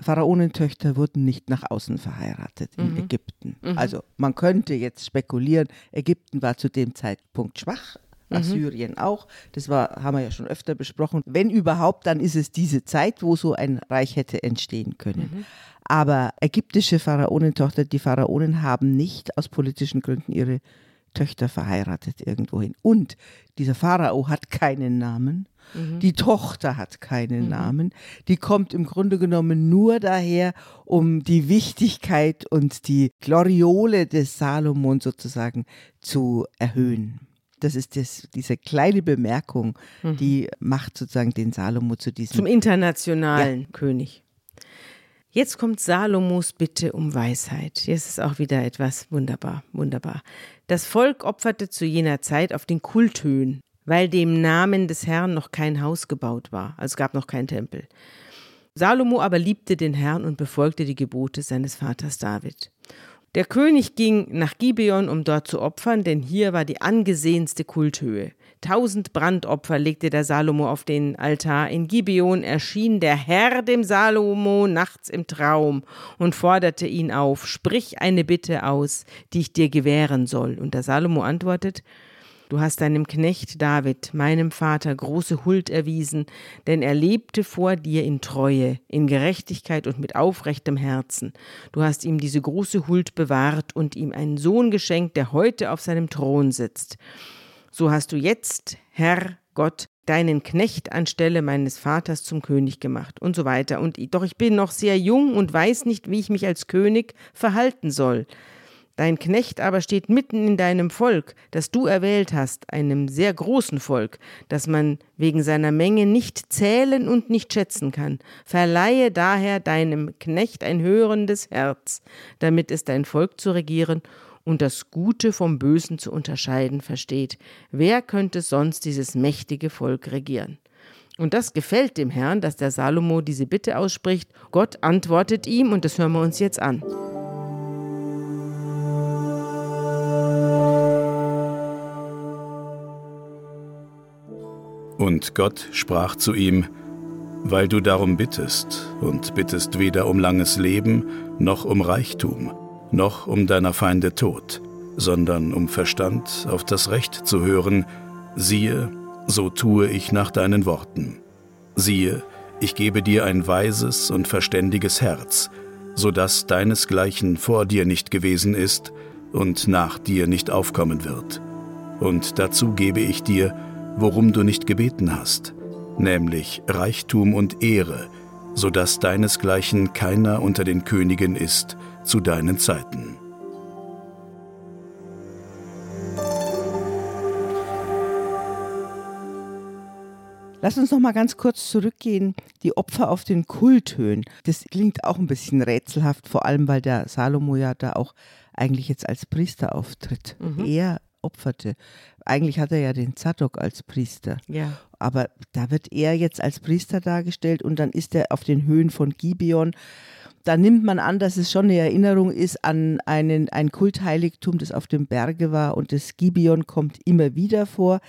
Pharaonentöchter wurden nicht nach außen verheiratet in mhm. Ägypten. Mhm. Also man könnte jetzt spekulieren, Ägypten war zu dem Zeitpunkt schwach, mhm. Assyrien auch. Das war, haben wir ja schon öfter besprochen. Wenn überhaupt, dann ist es diese Zeit, wo so ein Reich hätte entstehen können. Mhm. Aber ägyptische Pharaonentochter, die Pharaonen haben nicht aus politischen Gründen ihre Töchter verheiratet irgendwohin. Und dieser Pharao hat keinen Namen. Mhm. Die Tochter hat keinen mhm. Namen. Die kommt im Grunde genommen nur daher, um die Wichtigkeit und die Gloriole des Salomon sozusagen zu erhöhen. Das ist das, diese kleine Bemerkung, mhm. die macht sozusagen den Salomo zu diesem. Zum internationalen ja. König. Jetzt kommt Salomos Bitte um Weisheit. Jetzt ist auch wieder etwas wunderbar, wunderbar. Das Volk opferte zu jener Zeit auf den Kulthöhen weil dem Namen des Herrn noch kein Haus gebaut war, also gab noch keinen Tempel. Salomo aber liebte den Herrn und befolgte die Gebote seines Vaters David. Der König ging nach Gibeon, um dort zu opfern, denn hier war die angesehenste Kulthöhe. Tausend Brandopfer legte der Salomo auf den Altar. In Gibeon erschien der Herr dem Salomo nachts im Traum und forderte ihn auf, sprich eine Bitte aus, die ich dir gewähren soll. Und der Salomo antwortet, Du hast deinem Knecht David, meinem Vater, große Huld erwiesen, denn er lebte vor dir in Treue, in Gerechtigkeit und mit aufrechtem Herzen. Du hast ihm diese große Huld bewahrt und ihm einen Sohn geschenkt, der heute auf seinem Thron sitzt. So hast du jetzt, Herr Gott, deinen Knecht anstelle meines Vaters zum König gemacht und so weiter. Und doch ich bin noch sehr jung und weiß nicht, wie ich mich als König verhalten soll. Dein Knecht aber steht mitten in deinem Volk, das du erwählt hast, einem sehr großen Volk, das man wegen seiner Menge nicht zählen und nicht schätzen kann. Verleihe daher deinem Knecht ein hörendes Herz, damit es dein Volk zu regieren und das Gute vom Bösen zu unterscheiden versteht. Wer könnte sonst dieses mächtige Volk regieren? Und das gefällt dem Herrn, dass der Salomo diese Bitte ausspricht. Gott antwortet ihm, und das hören wir uns jetzt an. Und Gott sprach zu ihm, Weil du darum bittest und bittest weder um langes Leben, noch um Reichtum, noch um deiner Feinde Tod, sondern um Verstand auf das Recht zu hören, siehe, so tue ich nach deinen Worten. Siehe, ich gebe dir ein weises und verständiges Herz, so dass deinesgleichen vor dir nicht gewesen ist und nach dir nicht aufkommen wird. Und dazu gebe ich dir worum du nicht gebeten hast, nämlich Reichtum und Ehre, so dass deinesgleichen keiner unter den Königen ist zu deinen Zeiten. Lass uns noch mal ganz kurz zurückgehen. Die Opfer auf den Kulthöhen. Das klingt auch ein bisschen rätselhaft, vor allem weil der Salomo ja da auch eigentlich jetzt als Priester auftritt. Mhm. Er opferte. Eigentlich hat er ja den Zadok als Priester. Ja. Aber da wird er jetzt als Priester dargestellt und dann ist er auf den Höhen von Gibeon. Da nimmt man an, dass es schon eine Erinnerung ist an einen, ein Kultheiligtum, das auf dem Berge war und das Gibeon kommt immer wieder vor.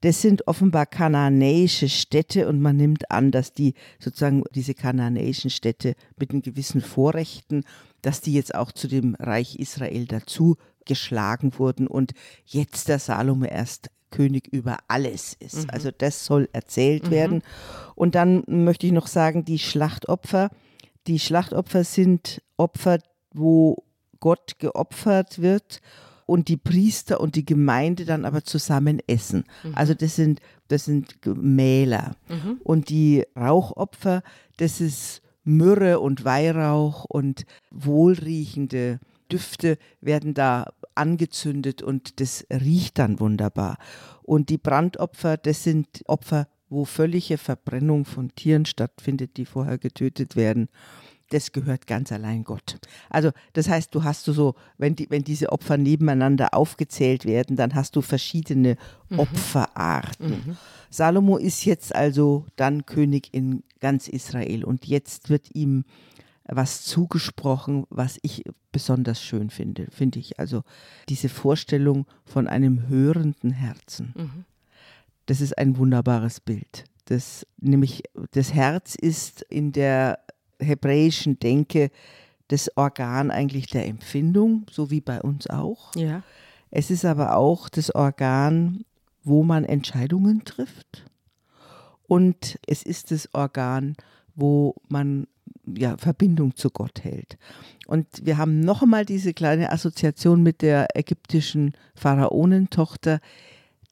Das sind offenbar kananäische Städte und man nimmt an, dass die sozusagen diese kananäischen Städte mit den gewissen Vorrechten, dass die jetzt auch zu dem Reich Israel dazu geschlagen wurden und jetzt der Salome erst König über alles ist. Mhm. Also das soll erzählt mhm. werden. Und dann möchte ich noch sagen, die Schlachtopfer. Die Schlachtopfer sind Opfer, wo Gott geopfert wird und die Priester und die Gemeinde dann aber zusammen essen. Mhm. Also das sind, das sind Mähler. Mhm. Und die Rauchopfer, das ist Myrrhe und Weihrauch und wohlriechende Düfte werden da angezündet und das riecht dann wunderbar. Und die Brandopfer, das sind Opfer, wo völlige Verbrennung von Tieren stattfindet, die vorher getötet werden das gehört ganz allein Gott. Also das heißt, du hast du so, wenn, die, wenn diese Opfer nebeneinander aufgezählt werden, dann hast du verschiedene mhm. Opferarten. Mhm. Salomo ist jetzt also dann König in ganz Israel und jetzt wird ihm was zugesprochen, was ich besonders schön finde, finde ich. Also diese Vorstellung von einem hörenden Herzen. Mhm. Das ist ein wunderbares Bild. Das, nämlich das Herz ist in der hebräischen Denke das Organ eigentlich der Empfindung, so wie bei uns auch. Ja. Es ist aber auch das Organ, wo man Entscheidungen trifft. Und es ist das Organ, wo man ja, Verbindung zu Gott hält. Und wir haben noch einmal diese kleine Assoziation mit der ägyptischen Pharaonentochter,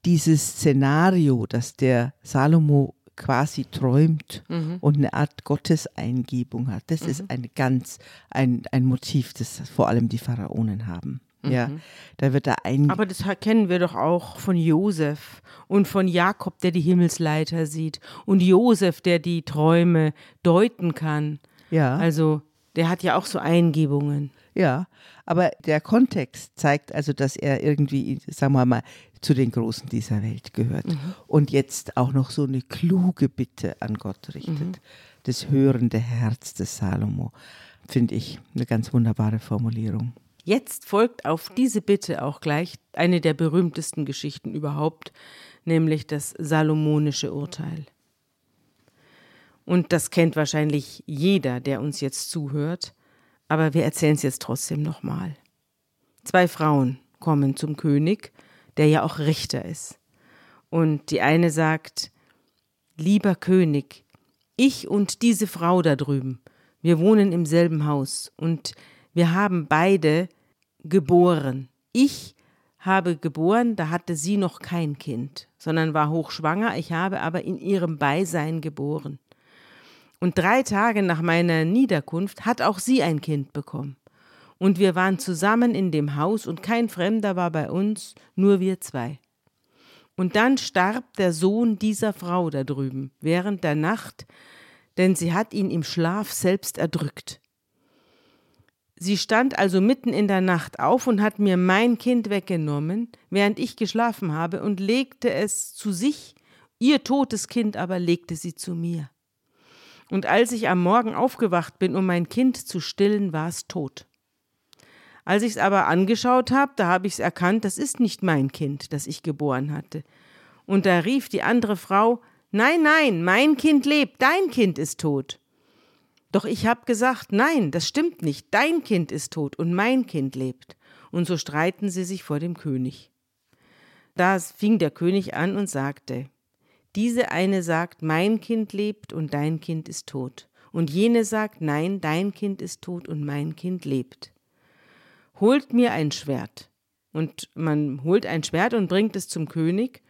dieses Szenario, das der Salomo quasi träumt mhm. und eine Art Gotteseingebung hat. Das mhm. ist ein ganz ein, ein Motiv, das vor allem die Pharaonen haben. Ja, mhm. da wird da ein. Aber das kennen wir doch auch von Josef und von Jakob, der die Himmelsleiter sieht und Josef, der die Träume deuten kann. Ja. Also, der hat ja auch so Eingebungen. Ja, aber der Kontext zeigt also, dass er irgendwie, sagen wir mal, zu den Großen dieser Welt gehört. Mhm. Und jetzt auch noch so eine kluge Bitte an Gott richtet. Mhm. Das hörende Herz des Salomo. Finde ich eine ganz wunderbare Formulierung. Jetzt folgt auf diese Bitte auch gleich eine der berühmtesten Geschichten überhaupt, nämlich das salomonische Urteil. Und das kennt wahrscheinlich jeder, der uns jetzt zuhört, aber wir erzählen es jetzt trotzdem nochmal. Zwei Frauen kommen zum König der ja auch Richter ist. Und die eine sagt, lieber König, ich und diese Frau da drüben, wir wohnen im selben Haus und wir haben beide geboren. Ich habe geboren, da hatte sie noch kein Kind, sondern war hochschwanger, ich habe aber in ihrem Beisein geboren. Und drei Tage nach meiner Niederkunft hat auch sie ein Kind bekommen. Und wir waren zusammen in dem Haus und kein Fremder war bei uns, nur wir zwei. Und dann starb der Sohn dieser Frau da drüben während der Nacht, denn sie hat ihn im Schlaf selbst erdrückt. Sie stand also mitten in der Nacht auf und hat mir mein Kind weggenommen, während ich geschlafen habe, und legte es zu sich, ihr totes Kind aber legte sie zu mir. Und als ich am Morgen aufgewacht bin, um mein Kind zu stillen, war es tot. Als ich es aber angeschaut habe, da habe ich es erkannt, das ist nicht mein Kind, das ich geboren hatte. Und da rief die andere Frau, Nein, nein, mein Kind lebt, dein Kind ist tot. Doch ich habe gesagt, nein, das stimmt nicht, dein Kind ist tot und mein Kind lebt. Und so streiten sie sich vor dem König. Da fing der König an und sagte, diese eine sagt, mein Kind lebt und dein Kind ist tot. Und jene sagt, nein, dein Kind ist tot und mein Kind lebt holt mir ein Schwert. Und man holt ein Schwert und bringt es zum König.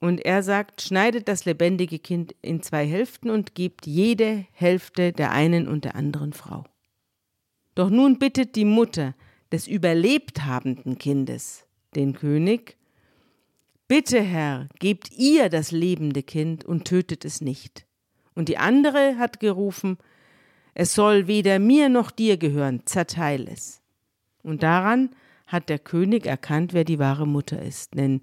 Und er sagt, schneidet das lebendige Kind in zwei Hälften und gebt jede Hälfte der einen und der anderen Frau. Doch nun bittet die Mutter des überlebt habenden Kindes den König, Bitte, Herr, gebt ihr das lebende Kind und tötet es nicht. Und die andere hat gerufen, Es soll weder mir noch dir gehören, zerteil es. Und daran hat der König erkannt, wer die wahre Mutter ist. Denn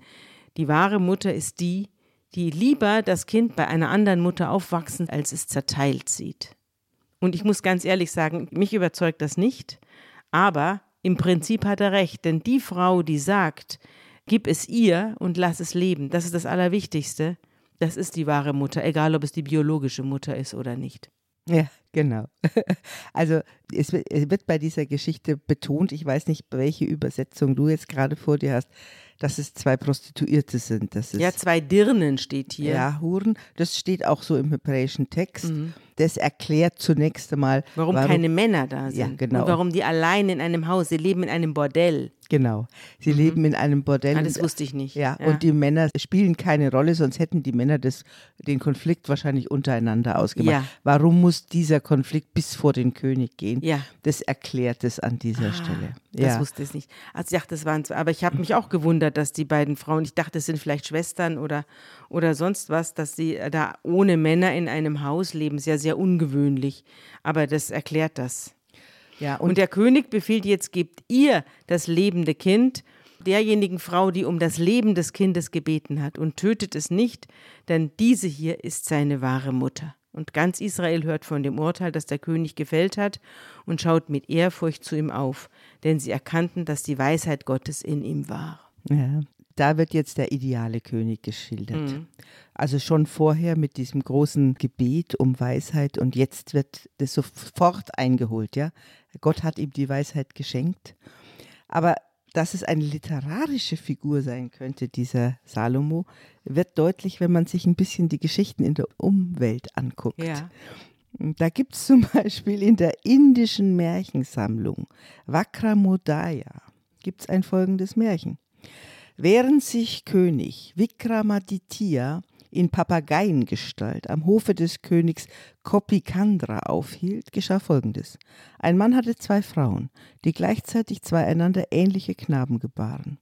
die wahre Mutter ist die, die lieber das Kind bei einer anderen Mutter aufwachsen, als es zerteilt sieht. Und ich muss ganz ehrlich sagen, mich überzeugt das nicht, aber im Prinzip hat er recht, denn die Frau, die sagt, gib es ihr und lass es leben. Das ist das Allerwichtigste. Das ist die wahre Mutter, egal ob es die biologische Mutter ist oder nicht. Ja, genau. Also es wird bei dieser Geschichte betont, ich weiß nicht, welche Übersetzung du jetzt gerade vor dir hast, dass es zwei Prostituierte sind. Das ja, zwei Dirnen steht hier. Ja, Huren. Das steht auch so im hebräischen Text. Mhm. Das erklärt zunächst einmal, warum, warum keine Männer da sind. Ja, genau. Und warum die allein in einem Haus, sie leben in einem Bordell. Genau. Sie mhm. leben in einem Bordell. Ah, das wusste ich nicht. Ja, ja, und die Männer spielen keine Rolle, sonst hätten die Männer das, den Konflikt wahrscheinlich untereinander ausgemacht. Ja. Warum muss dieser Konflikt bis vor den König gehen? Ja. Das erklärt es an dieser ah, Stelle. Ja. Das wusste ich nicht. Also dachte, das waren zwei, aber ich habe mich auch gewundert, dass die beiden Frauen, ich dachte, es sind vielleicht Schwestern oder, oder sonst was, dass sie da ohne Männer in einem Haus leben. Sehr, sehr ungewöhnlich. Aber das erklärt das. Ja, und, und der König befiehlt jetzt, gebt ihr das lebende Kind derjenigen Frau, die um das Leben des Kindes gebeten hat, und tötet es nicht, denn diese hier ist seine wahre Mutter. Und ganz Israel hört von dem Urteil, das der König gefällt hat, und schaut mit Ehrfurcht zu ihm auf, denn sie erkannten, dass die Weisheit Gottes in ihm war. Ja, da wird jetzt der ideale König geschildert. Mhm. Also schon vorher mit diesem großen Gebet um Weisheit und jetzt wird das sofort eingeholt, ja. Gott hat ihm die Weisheit geschenkt. Aber dass es eine literarische Figur sein könnte, dieser Salomo, wird deutlich, wenn man sich ein bisschen die Geschichten in der Umwelt anguckt. Ja. Da gibt es zum Beispiel in der indischen Märchensammlung Vakramodaya gibt es ein folgendes Märchen. Während sich König Vikramaditya in Papageiengestalt am Hofe des Königs Kopikandra aufhielt, geschah Folgendes. Ein Mann hatte zwei Frauen, die gleichzeitig zwei einander ähnliche Knaben gebaren.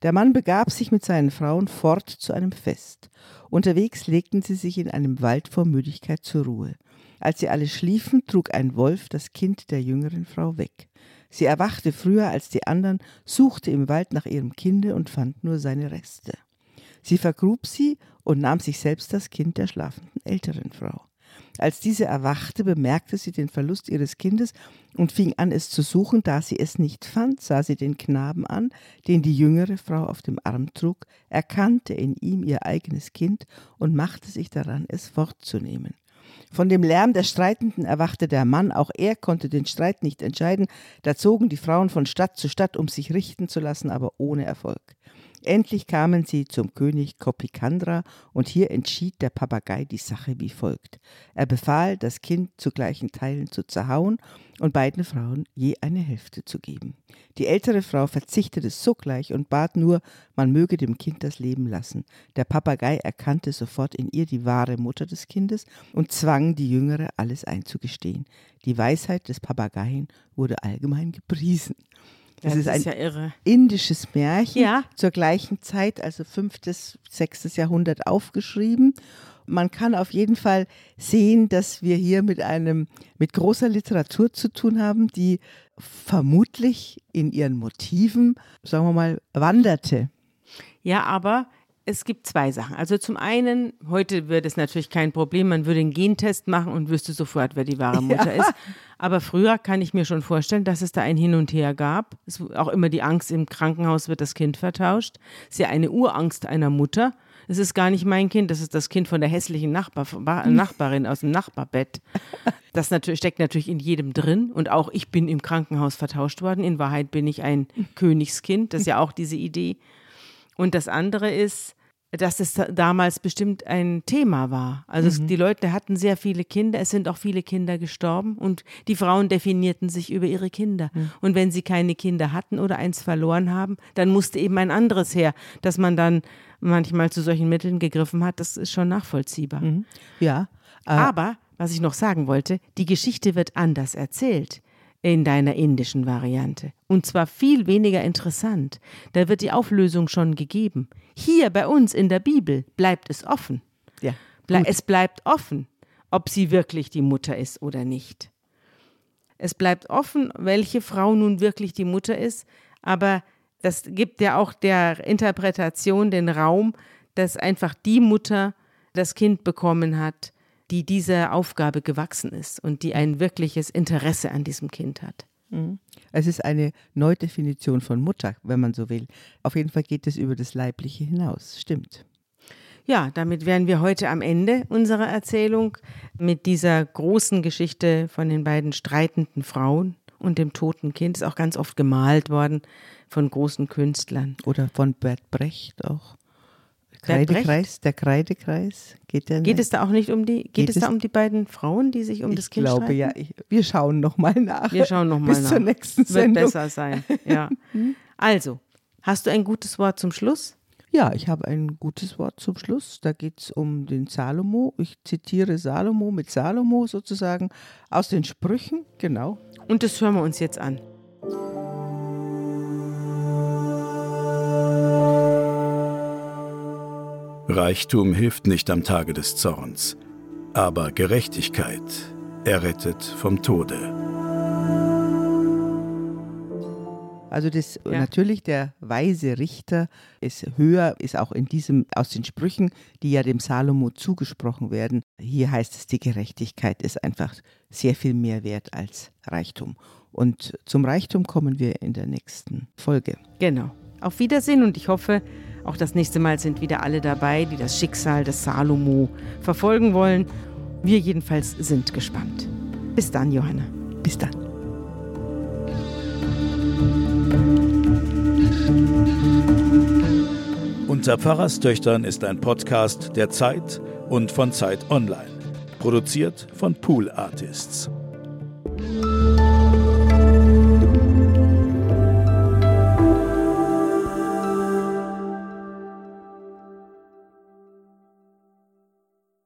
Der Mann begab sich mit seinen Frauen fort zu einem Fest. Unterwegs legten sie sich in einem Wald vor Müdigkeit zur Ruhe. Als sie alle schliefen, trug ein Wolf das Kind der jüngeren Frau weg. Sie erwachte früher als die anderen, suchte im Wald nach ihrem Kinde und fand nur seine Reste. Sie vergrub sie und nahm sich selbst das Kind der schlafenden älteren Frau. Als diese erwachte, bemerkte sie den Verlust ihres Kindes und fing an, es zu suchen. Da sie es nicht fand, sah sie den Knaben an, den die jüngere Frau auf dem Arm trug, erkannte in ihm ihr eigenes Kind und machte sich daran, es fortzunehmen. Von dem Lärm der Streitenden erwachte der Mann, auch er konnte den Streit nicht entscheiden, da zogen die Frauen von Stadt zu Stadt, um sich richten zu lassen, aber ohne Erfolg. Endlich kamen sie zum König Kopikandra und hier entschied der Papagei die Sache wie folgt. Er befahl, das Kind zu gleichen Teilen zu zerhauen und beiden Frauen je eine Hälfte zu geben. Die ältere Frau verzichtete sogleich und bat nur, man möge dem Kind das Leben lassen. Der Papagei erkannte sofort in ihr die wahre Mutter des Kindes und zwang die Jüngere, alles einzugestehen. Die Weisheit des Papageien wurde allgemein gepriesen. Das, das ist ein ist ja indisches Märchen ja. zur gleichen Zeit, also fünftes, sechstes Jahrhundert aufgeschrieben. Man kann auf jeden Fall sehen, dass wir hier mit einem mit großer Literatur zu tun haben, die vermutlich in ihren Motiven, sagen wir mal, wanderte. Ja, aber es gibt zwei Sachen. Also zum einen, heute wird es natürlich kein Problem, man würde einen Gentest machen und wüsste sofort, wer die wahre Mutter ja. ist. Aber früher kann ich mir schon vorstellen, dass es da ein Hin und Her gab. Es auch immer die Angst, im Krankenhaus wird das Kind vertauscht. Es ist ja eine Urangst einer Mutter. Es ist gar nicht mein Kind, das ist das Kind von der hässlichen Nachbar, Nachbarin aus dem Nachbarbett. Das natürlich, steckt natürlich in jedem drin. Und auch ich bin im Krankenhaus vertauscht worden. In Wahrheit bin ich ein Königskind. Das ist ja auch diese Idee. Und das andere ist, dass es damals bestimmt ein Thema war. Also mhm. die Leute hatten sehr viele Kinder, es sind auch viele Kinder gestorben und die Frauen definierten sich über ihre Kinder. Mhm. Und wenn sie keine Kinder hatten oder eins verloren haben, dann musste eben ein anderes her, dass man dann manchmal zu solchen Mitteln gegriffen hat, das ist schon nachvollziehbar. Mhm. Ja. Äh Aber, was ich noch sagen wollte, die Geschichte wird anders erzählt in deiner indischen Variante. Und zwar viel weniger interessant. Da wird die Auflösung schon gegeben. Hier bei uns in der Bibel bleibt es offen. Ja, Ble es bleibt offen, ob sie wirklich die Mutter ist oder nicht. Es bleibt offen, welche Frau nun wirklich die Mutter ist, aber das gibt ja auch der Interpretation den Raum, dass einfach die Mutter das Kind bekommen hat, die dieser Aufgabe gewachsen ist und die ein wirkliches Interesse an diesem Kind hat. Mhm. Es ist eine Neudefinition von Mutter, wenn man so will. Auf jeden Fall geht es über das Leibliche hinaus. Stimmt. Ja, damit wären wir heute am Ende unserer Erzählung mit dieser großen Geschichte von den beiden streitenden Frauen und dem toten Kind. Ist auch ganz oft gemalt worden von großen Künstlern. Oder von Bert Brecht auch. Kreidekreis, der Kreidekreis. Geht, der geht es da auch nicht um die, geht, geht es da um die beiden Frauen, die sich um ich das Kind glaube, streiten? ja. Ich, wir schauen nochmal nach. Wir schauen nochmal nach. Bis zur nächsten Sendung. Wird besser sein, ja. Also, hast du ein gutes Wort zum Schluss? Ja, ich habe ein gutes Wort zum Schluss. Da geht es um den Salomo. Ich zitiere Salomo mit Salomo sozusagen aus den Sprüchen, genau. Und das hören wir uns jetzt an. Reichtum hilft nicht am Tage des Zorns, aber Gerechtigkeit errettet vom Tode. Also das ja. natürlich der weise Richter ist höher, ist auch in diesem aus den Sprüchen, die ja dem Salomo zugesprochen werden. Hier heißt es, die Gerechtigkeit ist einfach sehr viel mehr wert als Reichtum. Und zum Reichtum kommen wir in der nächsten Folge. Genau. Auf Wiedersehen und ich hoffe, auch das nächste Mal sind wieder alle dabei, die das Schicksal des Salomo verfolgen wollen. Wir jedenfalls sind gespannt. Bis dann, Johanna. Bis dann. Unter Pfarrerstöchtern ist ein Podcast der Zeit und von Zeit Online. Produziert von Pool Artists.